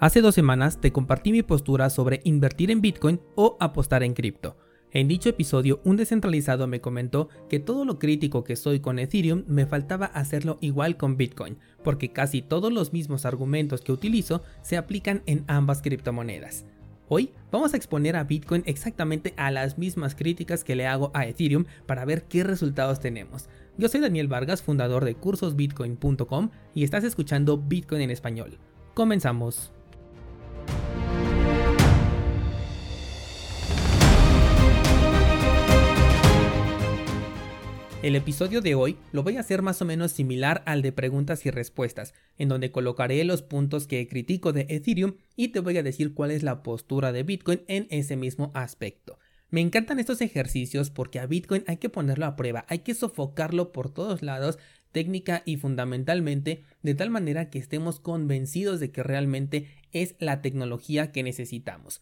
Hace dos semanas te compartí mi postura sobre invertir en Bitcoin o apostar en cripto. En dicho episodio, un descentralizado me comentó que todo lo crítico que soy con Ethereum me faltaba hacerlo igual con Bitcoin, porque casi todos los mismos argumentos que utilizo se aplican en ambas criptomonedas. Hoy vamos a exponer a Bitcoin exactamente a las mismas críticas que le hago a Ethereum para ver qué resultados tenemos. Yo soy Daniel Vargas, fundador de cursosbitcoin.com y estás escuchando Bitcoin en español. Comenzamos. El episodio de hoy lo voy a hacer más o menos similar al de preguntas y respuestas, en donde colocaré los puntos que critico de Ethereum y te voy a decir cuál es la postura de Bitcoin en ese mismo aspecto. Me encantan estos ejercicios porque a Bitcoin hay que ponerlo a prueba, hay que sofocarlo por todos lados, técnica y fundamentalmente, de tal manera que estemos convencidos de que realmente es la tecnología que necesitamos.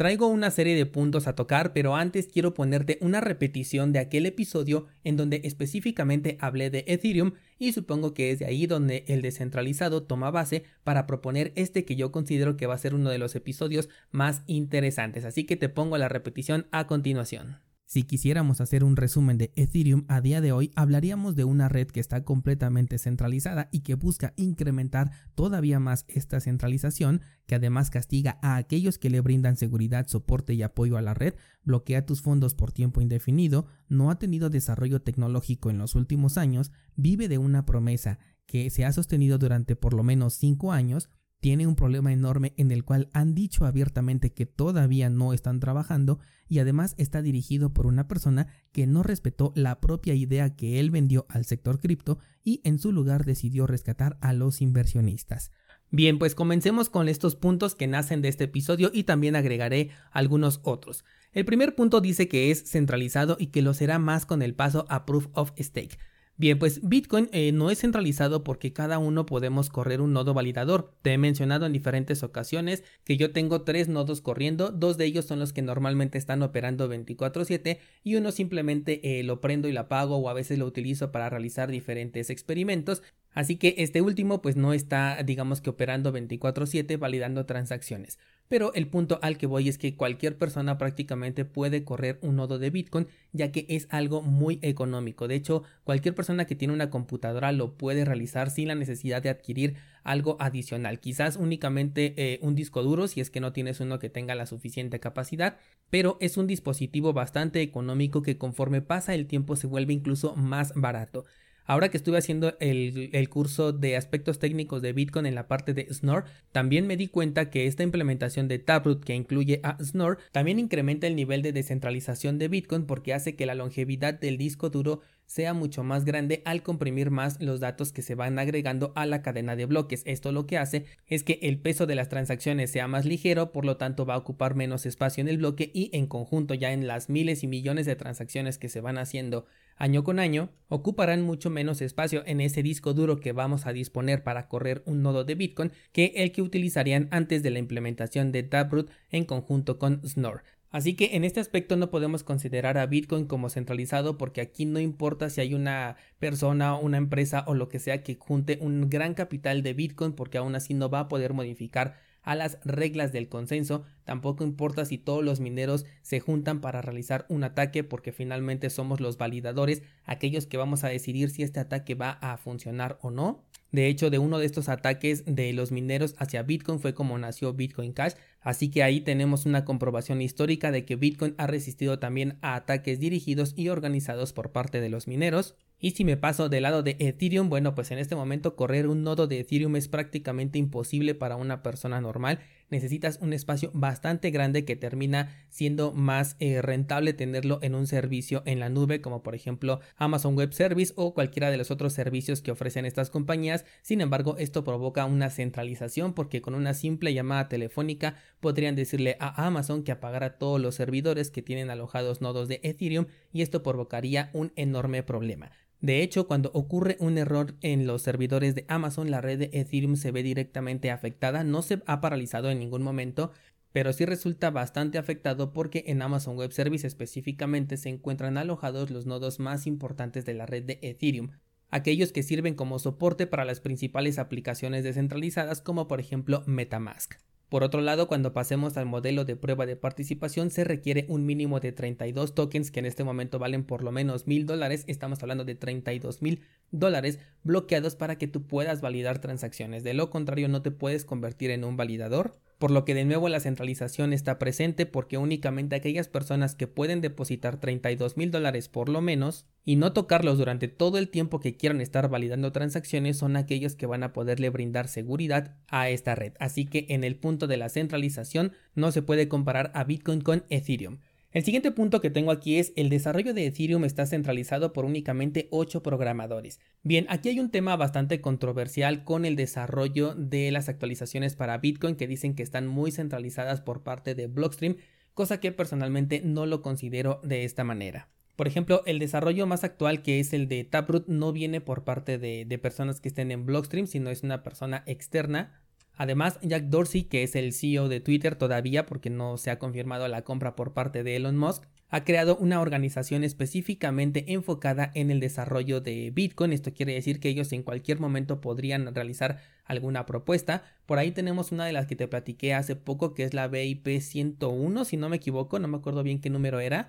Traigo una serie de puntos a tocar, pero antes quiero ponerte una repetición de aquel episodio en donde específicamente hablé de Ethereum y supongo que es de ahí donde el descentralizado toma base para proponer este que yo considero que va a ser uno de los episodios más interesantes. Así que te pongo la repetición a continuación. Si quisiéramos hacer un resumen de Ethereum a día de hoy, hablaríamos de una red que está completamente centralizada y que busca incrementar todavía más esta centralización, que además castiga a aquellos que le brindan seguridad, soporte y apoyo a la red, bloquea tus fondos por tiempo indefinido, no ha tenido desarrollo tecnológico en los últimos años, vive de una promesa que se ha sostenido durante por lo menos 5 años, tiene un problema enorme en el cual han dicho abiertamente que todavía no están trabajando y además está dirigido por una persona que no respetó la propia idea que él vendió al sector cripto y en su lugar decidió rescatar a los inversionistas. Bien, pues comencemos con estos puntos que nacen de este episodio y también agregaré algunos otros. El primer punto dice que es centralizado y que lo será más con el paso a Proof of Stake. Bien, pues Bitcoin eh, no es centralizado porque cada uno podemos correr un nodo validador. Te he mencionado en diferentes ocasiones que yo tengo tres nodos corriendo, dos de ellos son los que normalmente están operando 24/7 y uno simplemente eh, lo prendo y lo apago o a veces lo utilizo para realizar diferentes experimentos. Así que este último pues no está digamos que operando 24/7 validando transacciones. Pero el punto al que voy es que cualquier persona prácticamente puede correr un nodo de Bitcoin ya que es algo muy económico. De hecho, cualquier persona que tiene una computadora lo puede realizar sin la necesidad de adquirir algo adicional. Quizás únicamente eh, un disco duro si es que no tienes uno que tenga la suficiente capacidad. Pero es un dispositivo bastante económico que conforme pasa el tiempo se vuelve incluso más barato. Ahora que estuve haciendo el, curso de aspectos técnicos de Bitcoin en la parte de Snore, también me di cuenta que esta implementación de Taproot que incluye a Snore también incrementa el nivel de descentralización de Bitcoin porque hace que la longevidad del disco duro sea mucho más grande al comprimir más los datos que se van agregando a la cadena de bloques. Esto lo que hace es que el peso de las transacciones sea más ligero, por lo tanto va a ocupar menos espacio en el bloque y en conjunto ya en las miles y millones de transacciones que se van haciendo año con año, ocuparán mucho menos espacio en ese disco duro que vamos a disponer para correr un nodo de Bitcoin que el que utilizarían antes de la implementación de Taproot en conjunto con Snore. Así que en este aspecto no podemos considerar a Bitcoin como centralizado porque aquí no importa si hay una persona, una empresa o lo que sea que junte un gran capital de Bitcoin porque aún así no va a poder modificar a las reglas del consenso, tampoco importa si todos los mineros se juntan para realizar un ataque porque finalmente somos los validadores, aquellos que vamos a decidir si este ataque va a funcionar o no. De hecho, de uno de estos ataques de los mineros hacia Bitcoin fue como nació Bitcoin Cash, así que ahí tenemos una comprobación histórica de que Bitcoin ha resistido también a ataques dirigidos y organizados por parte de los mineros. Y si me paso del lado de Ethereum, bueno, pues en este momento correr un nodo de Ethereum es prácticamente imposible para una persona normal necesitas un espacio bastante grande que termina siendo más eh, rentable tenerlo en un servicio en la nube como por ejemplo Amazon Web Service o cualquiera de los otros servicios que ofrecen estas compañías. Sin embargo, esto provoca una centralización porque con una simple llamada telefónica podrían decirle a Amazon que apagara todos los servidores que tienen alojados nodos de Ethereum y esto provocaría un enorme problema. De hecho, cuando ocurre un error en los servidores de Amazon, la red de Ethereum se ve directamente afectada, no se ha paralizado en ningún momento, pero sí resulta bastante afectado porque en Amazon Web Service específicamente se encuentran alojados los nodos más importantes de la red de Ethereum. aquellos que sirven como soporte para las principales aplicaciones descentralizadas como por ejemplo Metamask. Por otro lado, cuando pasemos al modelo de prueba de participación, se requiere un mínimo de 32 tokens que en este momento valen por lo menos mil dólares. Estamos hablando de 32 mil dólares bloqueados para que tú puedas validar transacciones. De lo contrario, no te puedes convertir en un validador por lo que de nuevo la centralización está presente porque únicamente aquellas personas que pueden depositar 32 mil dólares por lo menos y no tocarlos durante todo el tiempo que quieran estar validando transacciones son aquellos que van a poderle brindar seguridad a esta red. Así que en el punto de la centralización no se puede comparar a Bitcoin con Ethereum. El siguiente punto que tengo aquí es el desarrollo de Ethereum está centralizado por únicamente 8 programadores. Bien, aquí hay un tema bastante controversial con el desarrollo de las actualizaciones para Bitcoin que dicen que están muy centralizadas por parte de Blockstream, cosa que personalmente no lo considero de esta manera. Por ejemplo, el desarrollo más actual que es el de Taproot no viene por parte de, de personas que estén en Blockstream, sino es una persona externa Además, Jack Dorsey, que es el CEO de Twitter todavía porque no se ha confirmado la compra por parte de Elon Musk, ha creado una organización específicamente enfocada en el desarrollo de Bitcoin. Esto quiere decir que ellos en cualquier momento podrían realizar alguna propuesta. Por ahí tenemos una de las que te platiqué hace poco, que es la BIP 101, si no me equivoco, no me acuerdo bien qué número era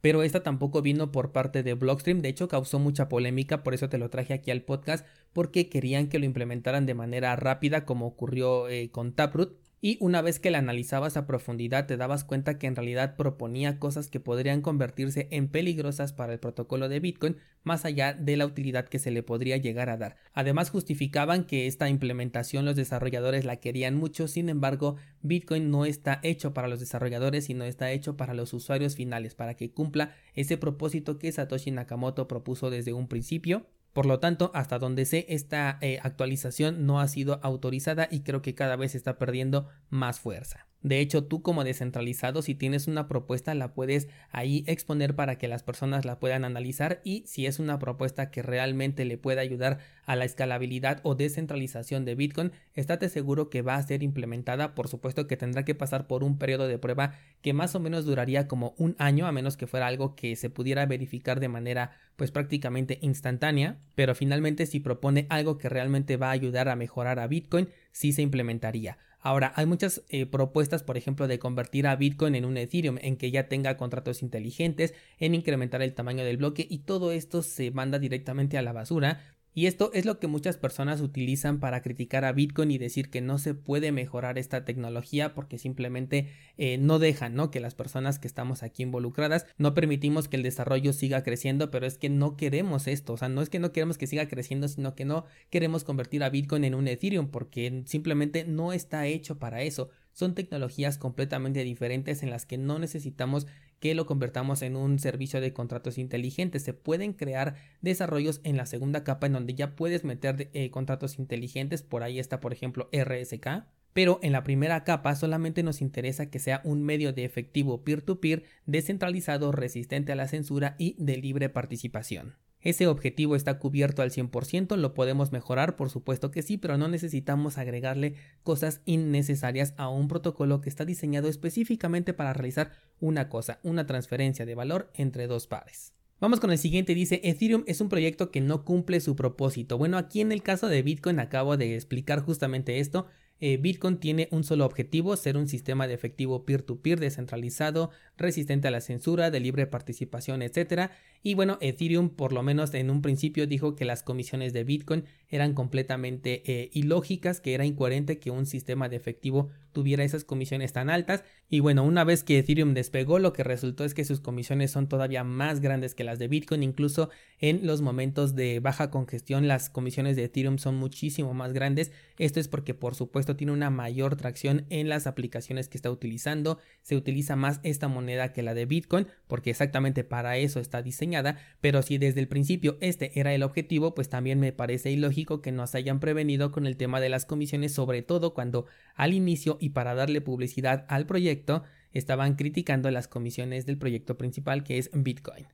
pero esta tampoco vino por parte de Blockstream, de hecho causó mucha polémica, por eso te lo traje aquí al podcast, porque querían que lo implementaran de manera rápida como ocurrió eh, con Taproot, y una vez que la analizabas a profundidad te dabas cuenta que en realidad proponía cosas que podrían convertirse en peligrosas para el protocolo de Bitcoin más allá de la utilidad que se le podría llegar a dar. Además justificaban que esta implementación los desarrolladores la querían mucho, sin embargo Bitcoin no está hecho para los desarrolladores sino está hecho para los usuarios finales, para que cumpla ese propósito que Satoshi Nakamoto propuso desde un principio por lo tanto, hasta donde sé, esta eh, actualización no ha sido autorizada y creo que cada vez está perdiendo más fuerza. De hecho, tú como descentralizado, si tienes una propuesta, la puedes ahí exponer para que las personas la puedan analizar y si es una propuesta que realmente le pueda ayudar a la escalabilidad o descentralización de Bitcoin, estate seguro que va a ser implementada. Por supuesto que tendrá que pasar por un periodo de prueba que más o menos duraría como un año, a menos que fuera algo que se pudiera verificar de manera pues prácticamente instantánea, pero finalmente si propone algo que realmente va a ayudar a mejorar a Bitcoin, sí se implementaría. Ahora, hay muchas eh, propuestas, por ejemplo, de convertir a Bitcoin en un Ethereum, en que ya tenga contratos inteligentes, en incrementar el tamaño del bloque y todo esto se manda directamente a la basura y esto es lo que muchas personas utilizan para criticar a Bitcoin y decir que no se puede mejorar esta tecnología porque simplemente eh, no dejan, ¿no? Que las personas que estamos aquí involucradas no permitimos que el desarrollo siga creciendo, pero es que no queremos esto, o sea, no es que no queremos que siga creciendo, sino que no queremos convertir a Bitcoin en un Ethereum porque simplemente no está hecho para eso. Son tecnologías completamente diferentes en las que no necesitamos que lo convertamos en un servicio de contratos inteligentes. Se pueden crear desarrollos en la segunda capa en donde ya puedes meter eh, contratos inteligentes. Por ahí está, por ejemplo, RSK. Pero en la primera capa solamente nos interesa que sea un medio de efectivo peer-to-peer descentralizado, resistente a la censura y de libre participación. Ese objetivo está cubierto al 100%, lo podemos mejorar, por supuesto que sí, pero no necesitamos agregarle cosas innecesarias a un protocolo que está diseñado específicamente para realizar una cosa, una transferencia de valor entre dos pares. Vamos con el siguiente, dice Ethereum es un proyecto que no cumple su propósito. Bueno, aquí en el caso de Bitcoin acabo de explicar justamente esto. Eh, Bitcoin tiene un solo objetivo, ser un sistema de efectivo peer-to-peer descentralizado, resistente a la censura, de libre participación, etc. Y bueno, Ethereum por lo menos en un principio dijo que las comisiones de Bitcoin eran completamente eh, ilógicas, que era incoherente que un sistema de efectivo tuviera esas comisiones tan altas. Y bueno, una vez que Ethereum despegó, lo que resultó es que sus comisiones son todavía más grandes que las de Bitcoin. Incluso en los momentos de baja congestión, las comisiones de Ethereum son muchísimo más grandes. Esto es porque por supuesto tiene una mayor tracción en las aplicaciones que está utilizando. Se utiliza más esta moneda que la de Bitcoin, porque exactamente para eso está diseñada. Pero si desde el principio este era el objetivo, pues también me parece ilógico que nos hayan prevenido con el tema de las comisiones, sobre todo cuando al inicio y para darle publicidad al proyecto estaban criticando las comisiones del proyecto principal que es Bitcoin.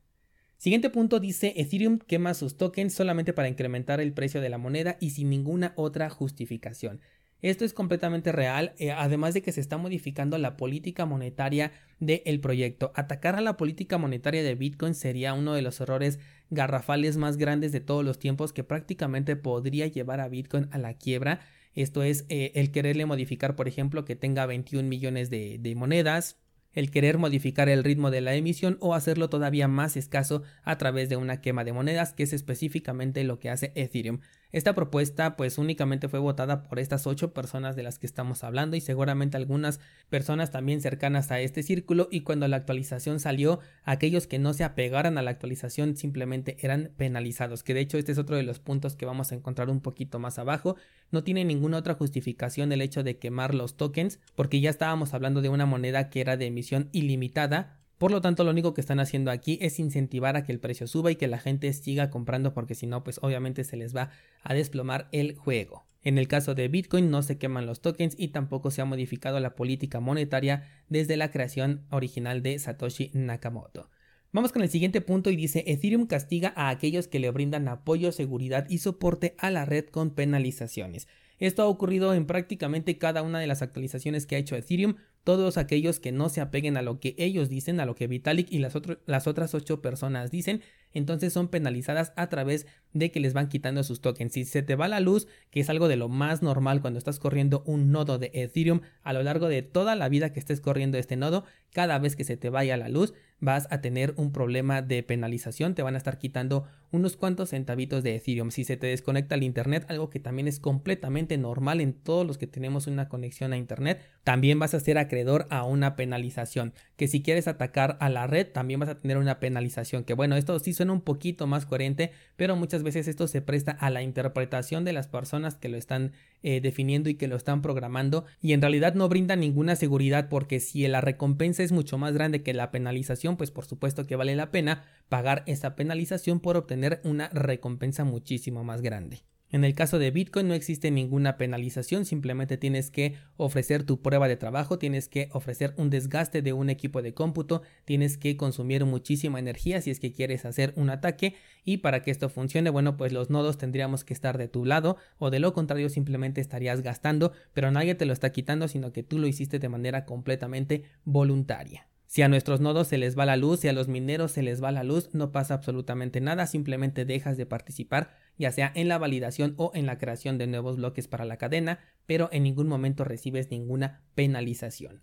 Siguiente punto dice Ethereum quema sus tokens solamente para incrementar el precio de la moneda y sin ninguna otra justificación. Esto es completamente real, eh, además de que se está modificando la política monetaria del proyecto. Atacar a la política monetaria de Bitcoin sería uno de los errores garrafales más grandes de todos los tiempos que prácticamente podría llevar a Bitcoin a la quiebra. Esto es eh, el quererle modificar, por ejemplo, que tenga 21 millones de, de monedas, el querer modificar el ritmo de la emisión o hacerlo todavía más escaso a través de una quema de monedas, que es específicamente lo que hace Ethereum. Esta propuesta pues únicamente fue votada por estas ocho personas de las que estamos hablando y seguramente algunas personas también cercanas a este círculo y cuando la actualización salió aquellos que no se apegaran a la actualización simplemente eran penalizados que de hecho este es otro de los puntos que vamos a encontrar un poquito más abajo. No tiene ninguna otra justificación el hecho de quemar los tokens porque ya estábamos hablando de una moneda que era de emisión ilimitada por lo tanto, lo único que están haciendo aquí es incentivar a que el precio suba y que la gente siga comprando porque si no, pues obviamente se les va a desplomar el juego. En el caso de Bitcoin no se queman los tokens y tampoco se ha modificado la política monetaria desde la creación original de Satoshi Nakamoto. Vamos con el siguiente punto y dice Ethereum castiga a aquellos que le brindan apoyo, seguridad y soporte a la red con penalizaciones. Esto ha ocurrido en prácticamente cada una de las actualizaciones que ha hecho Ethereum, todos aquellos que no se apeguen a lo que ellos dicen, a lo que Vitalik y las, otras ocho personas dicen, entonces son penalizadas a través de que les van quitando sus tokens. Si se te va la luz, que es algo de lo más normal cuando estás corriendo un nodo de Ethereum a lo largo de toda la vida que estés corriendo este nodo, cada vez que se te vaya la luz vas a tener un problema de penalización, te van a estar quitando unos cuantos centavitos de Ethereum. Si se te desconecta el internet, algo que también es completamente normal en todos los que tenemos una conexión a internet, también vas a ser acreedor a una penalización. Que si quieres atacar a la red, también vas a tener una penalización. Que bueno, esto sí suena un poquito más coherente, pero muchas veces esto se presta a la interpretación de las personas que lo están eh, definiendo y que lo están programando y en realidad no brinda ninguna seguridad porque si la recompensa es mucho más grande que la penalización, pues por supuesto que vale la pena pagar esa penalización por obtener una recompensa muchísimo más grande. En el caso de Bitcoin no existe ninguna penalización, simplemente tienes que ofrecer tu prueba de trabajo, tienes que ofrecer un desgaste de un equipo de cómputo, tienes que consumir muchísima energía si es que quieres hacer un ataque y para que esto funcione, bueno, pues los nodos tendríamos que estar de tu lado o de lo contrario simplemente estarías gastando, pero nadie te lo está quitando, sino que tú lo hiciste de manera completamente voluntaria. Si a nuestros nodos se les va la luz, si a los mineros se les va la luz, no pasa absolutamente nada, simplemente dejas de participar, ya sea en la validación o en la creación de nuevos bloques para la cadena, pero en ningún momento recibes ninguna penalización.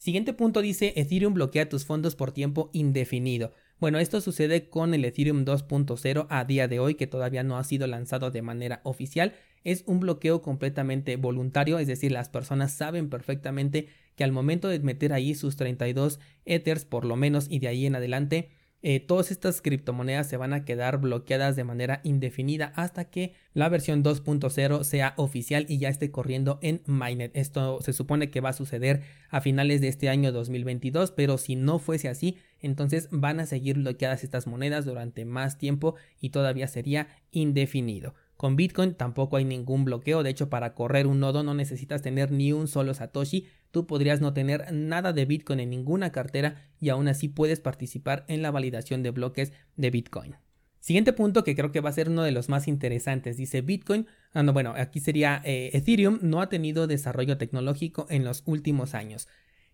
Siguiente punto dice Ethereum bloquea tus fondos por tiempo indefinido. Bueno, esto sucede con el Ethereum 2.0 a día de hoy que todavía no ha sido lanzado de manera oficial. Es un bloqueo completamente voluntario, es decir, las personas saben perfectamente que al momento de meter ahí sus 32 Ethers por lo menos y de ahí en adelante, eh, todas estas criptomonedas se van a quedar bloqueadas de manera indefinida hasta que la versión 2.0 sea oficial y ya esté corriendo en Mainnet. Esto se supone que va a suceder a finales de este año 2022, pero si no fuese así, entonces van a seguir bloqueadas estas monedas durante más tiempo y todavía sería indefinido. Con Bitcoin tampoco hay ningún bloqueo, de hecho para correr un nodo no necesitas tener ni un solo Satoshi, tú podrías no tener nada de Bitcoin en ninguna cartera y aún así puedes participar en la validación de bloques de Bitcoin. Siguiente punto que creo que va a ser uno de los más interesantes, dice Bitcoin, ah, no, bueno, aquí sería eh, Ethereum no ha tenido desarrollo tecnológico en los últimos años.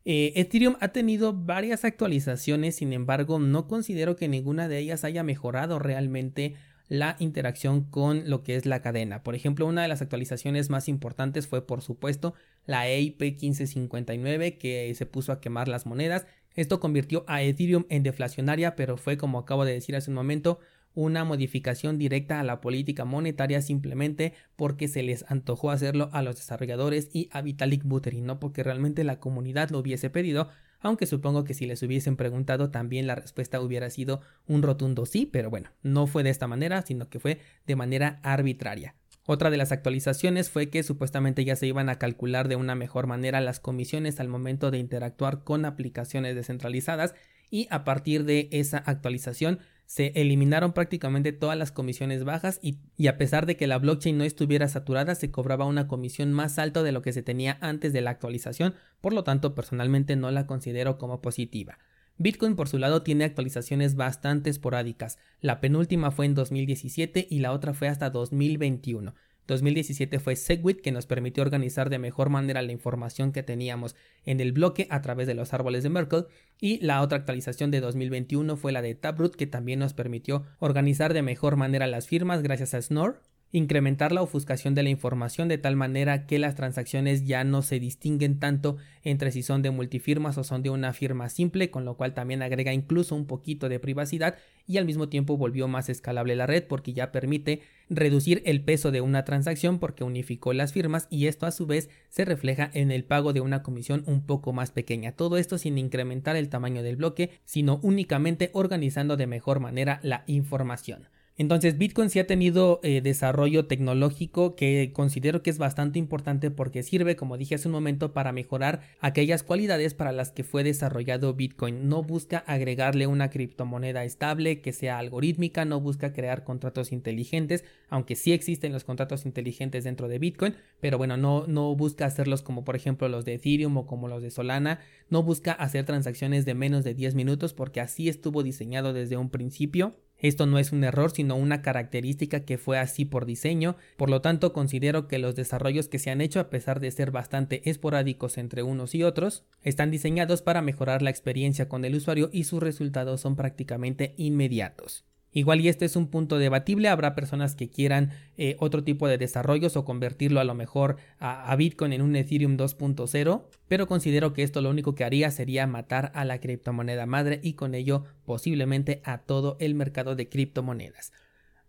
Eh, Ethereum ha tenido varias actualizaciones, sin embargo, no considero que ninguna de ellas haya mejorado realmente la interacción con lo que es la cadena. Por ejemplo, una de las actualizaciones más importantes fue por supuesto la EIP 1559 que se puso a quemar las monedas. Esto convirtió a Ethereum en deflacionaria, pero fue como acabo de decir hace un momento, una modificación directa a la política monetaria simplemente porque se les antojó hacerlo a los desarrolladores y a Vitalik Buterin, no porque realmente la comunidad lo hubiese pedido, aunque supongo que si les hubiesen preguntado también la respuesta hubiera sido un rotundo sí, pero bueno, no fue de esta manera, sino que fue de manera arbitraria. Otra de las actualizaciones fue que supuestamente ya se iban a calcular de una mejor manera las comisiones al momento de interactuar con aplicaciones descentralizadas y a partir de esa actualización se eliminaron prácticamente todas las comisiones bajas y, a pesar de que la blockchain no estuviera saturada se cobraba una comisión más alta de lo que se tenía antes de la actualización, por lo tanto personalmente no la considero como positiva. Bitcoin por su lado tiene actualizaciones bastante esporádicas, la penúltima fue en 2017 y la otra fue hasta 2021. 2017 fue Segwit que nos permitió organizar de mejor manera la información que teníamos en el bloque a través de los árboles de Merkle y la otra actualización de 2021 fue la de Taproot que también nos permitió organizar de mejor manera las firmas gracias a Snore incrementar la ofuscación de la información de tal manera que las transacciones ya no se distinguen tanto entre si son de multifirmas o son de una firma simple, con lo cual también agrega incluso un poquito de privacidad y al mismo tiempo volvió más escalable la red porque ya permite reducir el peso de una transacción porque unificó las firmas y esto a su vez se refleja en el pago de una comisión un poco más pequeña. Todo esto sin incrementar el tamaño del bloque, sino únicamente organizando de mejor manera la información. Entonces Bitcoin sí ha tenido eh, desarrollo tecnológico que considero que es bastante importante porque sirve, como dije hace un momento, para mejorar aquellas cualidades para las que fue desarrollado Bitcoin. No busca agregarle una criptomoneda estable que sea algorítmica, no busca crear contratos inteligentes, aunque sí existen los contratos inteligentes dentro de Bitcoin, pero bueno, no, no busca hacerlos como por ejemplo los de Ethereum o como los de Solana, no busca hacer transacciones de menos de 10 minutos porque así estuvo diseñado desde un principio esto no es un error, sino una característica que fue así por diseño, por lo tanto considero que los desarrollos que se han hecho, a pesar de ser bastante esporádicos entre unos y otros, están diseñados para mejorar la experiencia con el usuario y sus resultados son prácticamente inmediatos. Igual y este es un punto debatible, habrá personas que quieran eh, otro tipo de desarrollos o convertirlo a lo mejor a, Bitcoin en un Ethereum 2.0, pero considero que esto lo único que haría sería matar a la criptomoneda madre y con ello posiblemente a todo el mercado de criptomonedas.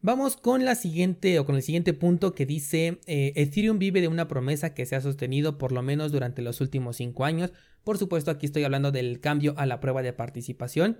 Vamos con la siguiente o con el siguiente punto que dice eh, Ethereum vive de una promesa que se ha sostenido por lo menos durante los últimos 5 años. Por supuesto aquí estoy hablando del cambio a la prueba de participación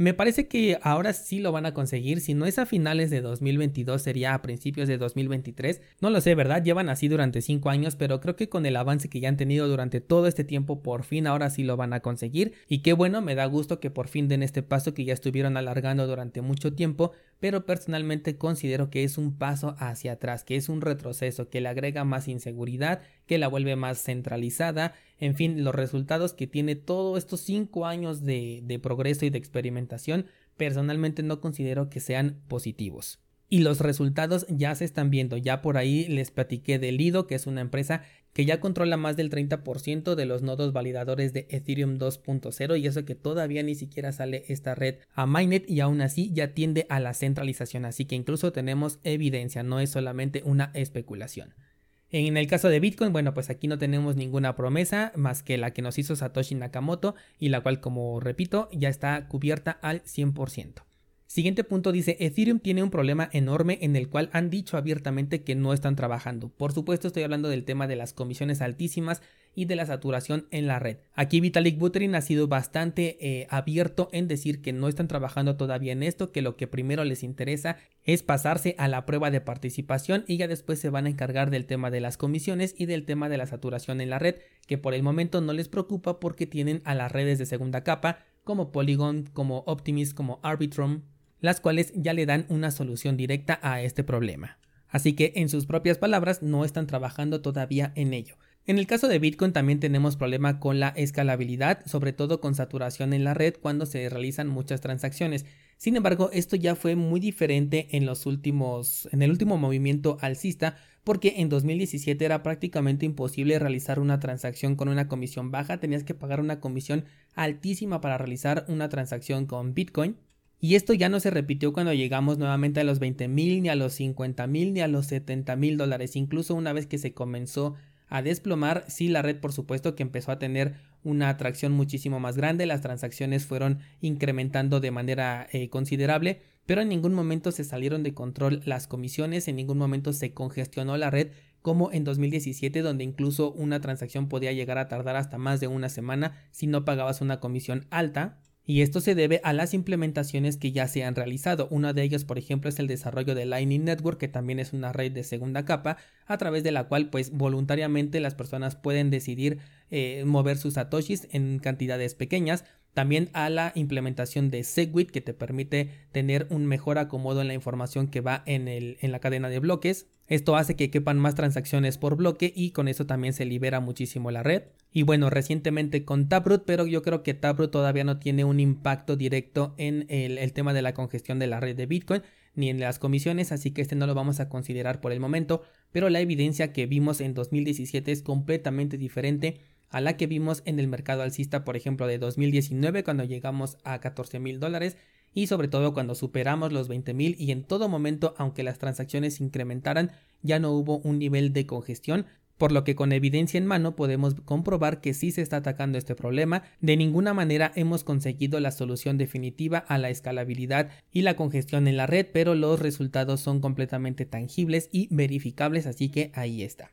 me parece que ahora sí lo van a conseguir. Si no es a finales de 2022, sería a principios de 2023. No lo sé, ¿verdad? Llevan así durante 5 años, pero creo que con el avance que ya han tenido durante todo este tiempo, por fin ahora sí lo van a conseguir. Y qué bueno, me da gusto que por fin den este paso que ya estuvieron alargando durante mucho tiempo, pero personalmente considero que es un paso hacia atrás, que es un retroceso, que le agrega más inseguridad, que la vuelve más centralizada, en fin, los resultados que tiene todos estos cinco años de, de progreso y de experimentación, personalmente no considero que sean positivos. Y los resultados ya se están viendo, ya por ahí les platiqué de Lido, que es una empresa que ya controla más del 30% de los nodos validadores de Ethereum 2.0 y eso que todavía ni siquiera sale esta red a Mainnet y aún así ya tiende a la centralización, así que incluso tenemos evidencia, no es solamente una especulación. En el caso de Bitcoin, bueno, pues aquí no tenemos ninguna promesa más que la que nos hizo Satoshi Nakamoto y la cual, como repito, ya está cubierta al 100%. Siguiente punto dice, Ethereum tiene un problema enorme en el cual han dicho abiertamente que no están trabajando. Por supuesto estoy hablando del tema de las comisiones altísimas y de la saturación en la red. Aquí Vitalik Buterin ha sido bastante eh, abierto en decir que no están trabajando todavía en esto, que lo que primero les interesa es pasarse a la prueba de participación y ya después se van a encargar del tema de las comisiones y del tema de la saturación en la red, que por el momento no les preocupa porque tienen a las redes de segunda capa como Polygon, como Optimism, como Arbitrum, las cuales ya le dan una solución directa a este problema. Así que en sus propias palabras no están trabajando todavía en ello. En el caso de Bitcoin también tenemos problema con la escalabilidad, sobre todo con saturación en la red cuando se realizan muchas transacciones. Sin embargo, esto ya fue muy diferente en los últimos en el último movimiento alcista, porque en 2017 era prácticamente imposible realizar una transacción con una comisión baja, tenías que pagar una comisión altísima para realizar una transacción con Bitcoin y esto ya no se repitió cuando llegamos nuevamente a los 20 mil, ni a los 50 mil, ni a los 70 mil dólares. Incluso una vez que se comenzó a desplomar, sí la red por supuesto que empezó a tener una atracción muchísimo más grande, las transacciones fueron incrementando de manera eh, considerable, pero en ningún momento se salieron de control las comisiones, en ningún momento se congestionó la red como en 2017 donde incluso una transacción podía llegar a tardar hasta más de una semana si no pagabas una comisión alta y esto se debe a las implementaciones que ya se han realizado. Una de ellas, por ejemplo, es el desarrollo de Lightning Network, que también es una red de segunda capa, a través de la cual, pues, voluntariamente las personas pueden decidir eh, mover sus satoshis en cantidades pequeñas. También a la implementación de Segwit, que te permite tener un mejor acomodo en la información que va en, el, en la cadena de bloques. Esto hace que quepan más transacciones por bloque y con eso también se libera muchísimo la red. Y bueno, recientemente con Taproot, pero yo creo que Taproot todavía no tiene un impacto directo en el, el tema de la congestión de la red de Bitcoin ni en las comisiones, así que este no lo vamos a considerar por el momento, pero la evidencia que vimos en 2017 es completamente diferente a la que vimos en el mercado alcista, por ejemplo, de 2019 cuando llegamos a 14 mil dólares y sobre todo cuando superamos los 20 mil y en todo momento, aunque las transacciones incrementaran, ya no hubo un nivel de congestión, por lo que con evidencia en mano podemos comprobar que sí se está atacando este problema, de ninguna manera hemos conseguido la solución definitiva a la escalabilidad y la congestión en la red, pero los resultados son completamente tangibles y verificables, así que ahí está.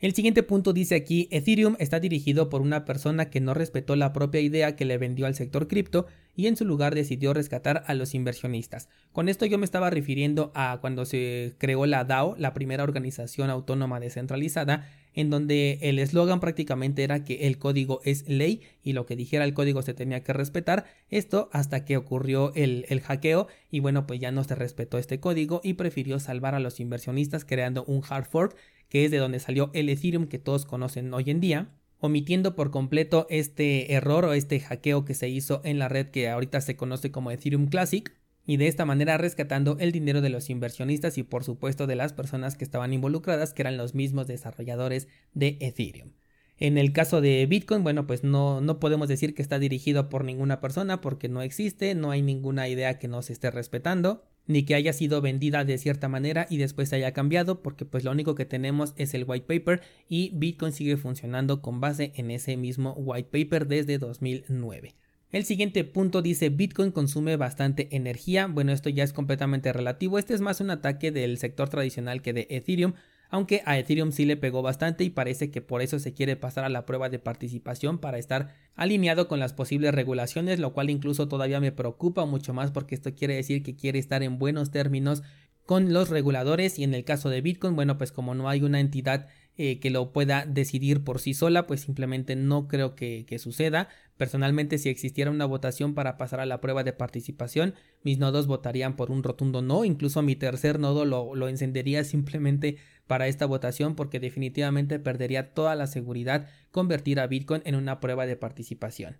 El siguiente punto dice aquí, Ethereum está dirigido por una persona que no respetó la propia idea que le vendió al sector cripto y en su lugar decidió rescatar a los inversionistas. Con esto yo me estaba refiriendo a cuando se creó la DAO, la primera organización autónoma descentralizada, en donde el eslogan prácticamente era que el código es ley y lo que dijera el código se tenía que respetar. Esto hasta que ocurrió el, el hackeo y bueno, pues ya no se respetó este código y prefirió salvar a los inversionistas creando un hard fork que es de donde salió el Ethereum que todos conocen hoy en día, omitiendo por completo este error o este hackeo que se hizo en la red que ahorita se conoce como Ethereum Classic, y de esta manera rescatando el dinero de los inversionistas y por supuesto de las personas que estaban involucradas, que eran los mismos desarrolladores de Ethereum. En el caso de Bitcoin, bueno, pues no, no podemos decir que está dirigido por ninguna persona porque no existe, no hay ninguna idea que no se esté respetando ni que haya sido vendida de cierta manera y después se haya cambiado, porque pues lo único que tenemos es el white paper y Bitcoin sigue funcionando con base en ese mismo white paper desde 2009. El siguiente punto dice Bitcoin consume bastante energía. Bueno, esto ya es completamente relativo. Este es más un ataque del sector tradicional que de Ethereum, aunque a Ethereum sí le pegó bastante y parece que por eso se quiere pasar a la prueba de participación para estar alineado con las posibles regulaciones, lo cual incluso todavía me preocupa mucho más porque esto quiere decir que quiere estar en buenos términos con los reguladores y en el caso de Bitcoin, bueno, pues como no hay una entidad eh, que lo pueda decidir por sí sola, pues simplemente no creo que, suceda. Personalmente, si existiera una votación para pasar a la prueba de participación, mis nodos votarían por un rotundo no, incluso mi tercer nodo lo, lo encendería simplemente para esta votación porque definitivamente perdería toda la seguridad convertir a Bitcoin en una prueba de participación.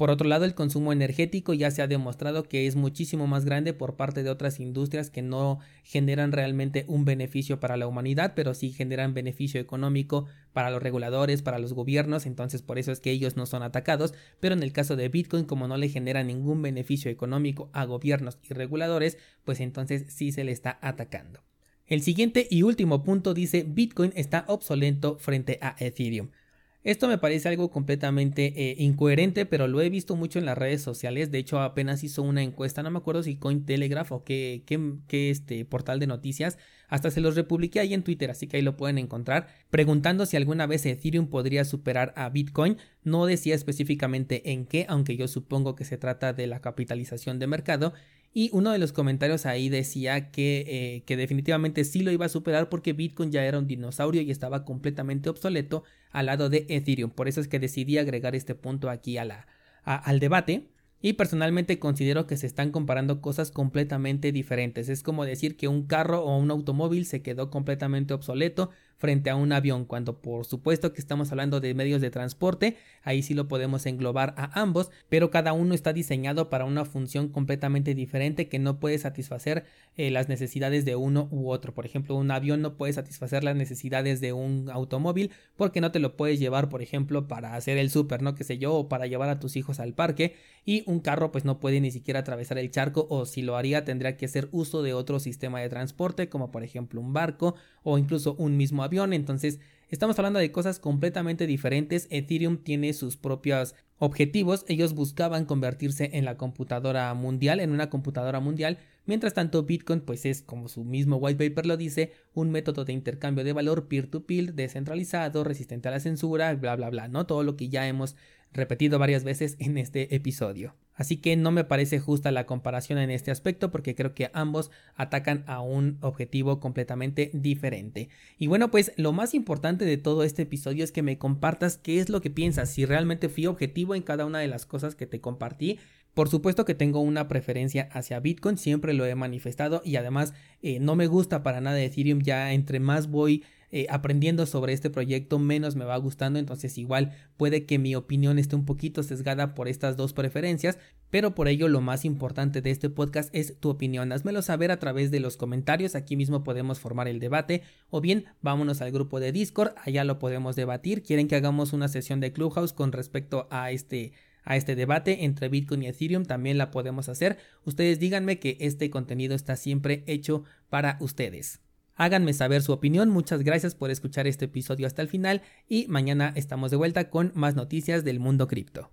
Por otro lado, el consumo energético ya se ha demostrado que es muchísimo más grande por parte de otras industrias que no generan realmente un beneficio para la humanidad, pero sí generan beneficio económico para los reguladores, para los gobiernos, entonces por eso es que ellos no son atacados, pero en el caso de Bitcoin, como no le genera ningún beneficio económico a gobiernos y reguladores, pues entonces sí se le está atacando. El siguiente y último punto dice Bitcoin está obsoleto frente a Ethereum. Esto me parece algo completamente eh, incoherente, pero lo he visto mucho en las redes sociales. De hecho, apenas hizo una encuesta, no me acuerdo si Cointelegraph o qué, qué, este portal de noticias. Hasta se los republiqué ahí en Twitter, así que ahí lo pueden encontrar. Preguntando si alguna vez Ethereum podría superar a Bitcoin. No decía específicamente en qué, aunque yo supongo que se trata de la capitalización de mercado. Y uno de los comentarios ahí decía que, eh, que, definitivamente sí lo iba a superar porque Bitcoin ya era un dinosaurio y estaba completamente obsoleto al lado de Ethereum. Por eso es que decidí agregar este punto aquí al debate. Y personalmente considero que se están comparando cosas completamente diferentes. Es como decir que un carro o un automóvil se quedó completamente obsoleto frente a un avión, cuando por supuesto que estamos hablando de medios de transporte, ahí sí lo podemos englobar a ambos, pero cada uno está diseñado para una función completamente diferente que no puede satisfacer eh, las necesidades de uno u otro. Por ejemplo, un avión no puede satisfacer las necesidades de un automóvil porque no te lo puedes llevar, por ejemplo, para hacer el súper, no que sé yo, o para llevar a tus hijos al parque, y un carro pues no puede ni siquiera atravesar el charco o si lo haría tendría que hacer uso de otro sistema de transporte como por ejemplo un barco o incluso un mismo Entonces, estamos hablando de cosas completamente diferentes. Ethereum tiene sus propios objetivos. Ellos buscaban convertirse en la computadora mundial, en una computadora mundial. Mientras tanto, Bitcoin, pues es, como su mismo white paper lo dice, un método de intercambio de valor peer-to-peer, -peer, descentralizado, resistente a la censura, bla, bla, bla, ¿no? Todo lo que ya hemos repetido varias veces en este episodio. Así que no me parece justa la comparación en este aspecto porque creo que ambos atacan a un objetivo completamente diferente. Y bueno, pues lo más importante de todo este episodio es que me compartas qué es lo que piensas, si realmente fui objetivo en cada una de las cosas que te compartí. Por supuesto que tengo una preferencia hacia Bitcoin, siempre lo he manifestado y además eh, no me gusta para nada Ethereum, ya entre más voy eh, aprendiendo sobre este proyecto, menos me va gustando. Entonces igual puede que mi opinión esté un poquito sesgada por estas dos preferencias, pero por ello lo más importante de este podcast es tu opinión. Házmelo saber a través de los comentarios, aquí mismo podemos formar el debate o bien vámonos al grupo de Discord, allá lo podemos debatir. ¿Quieren que hagamos una sesión de Clubhouse con respecto a este a este debate entre Bitcoin y Ethereum también la podemos hacer. Ustedes díganme que este contenido está siempre hecho para ustedes. Háganme saber su opinión, muchas gracias por escuchar este episodio hasta el final y mañana estamos de vuelta con más noticias del mundo cripto.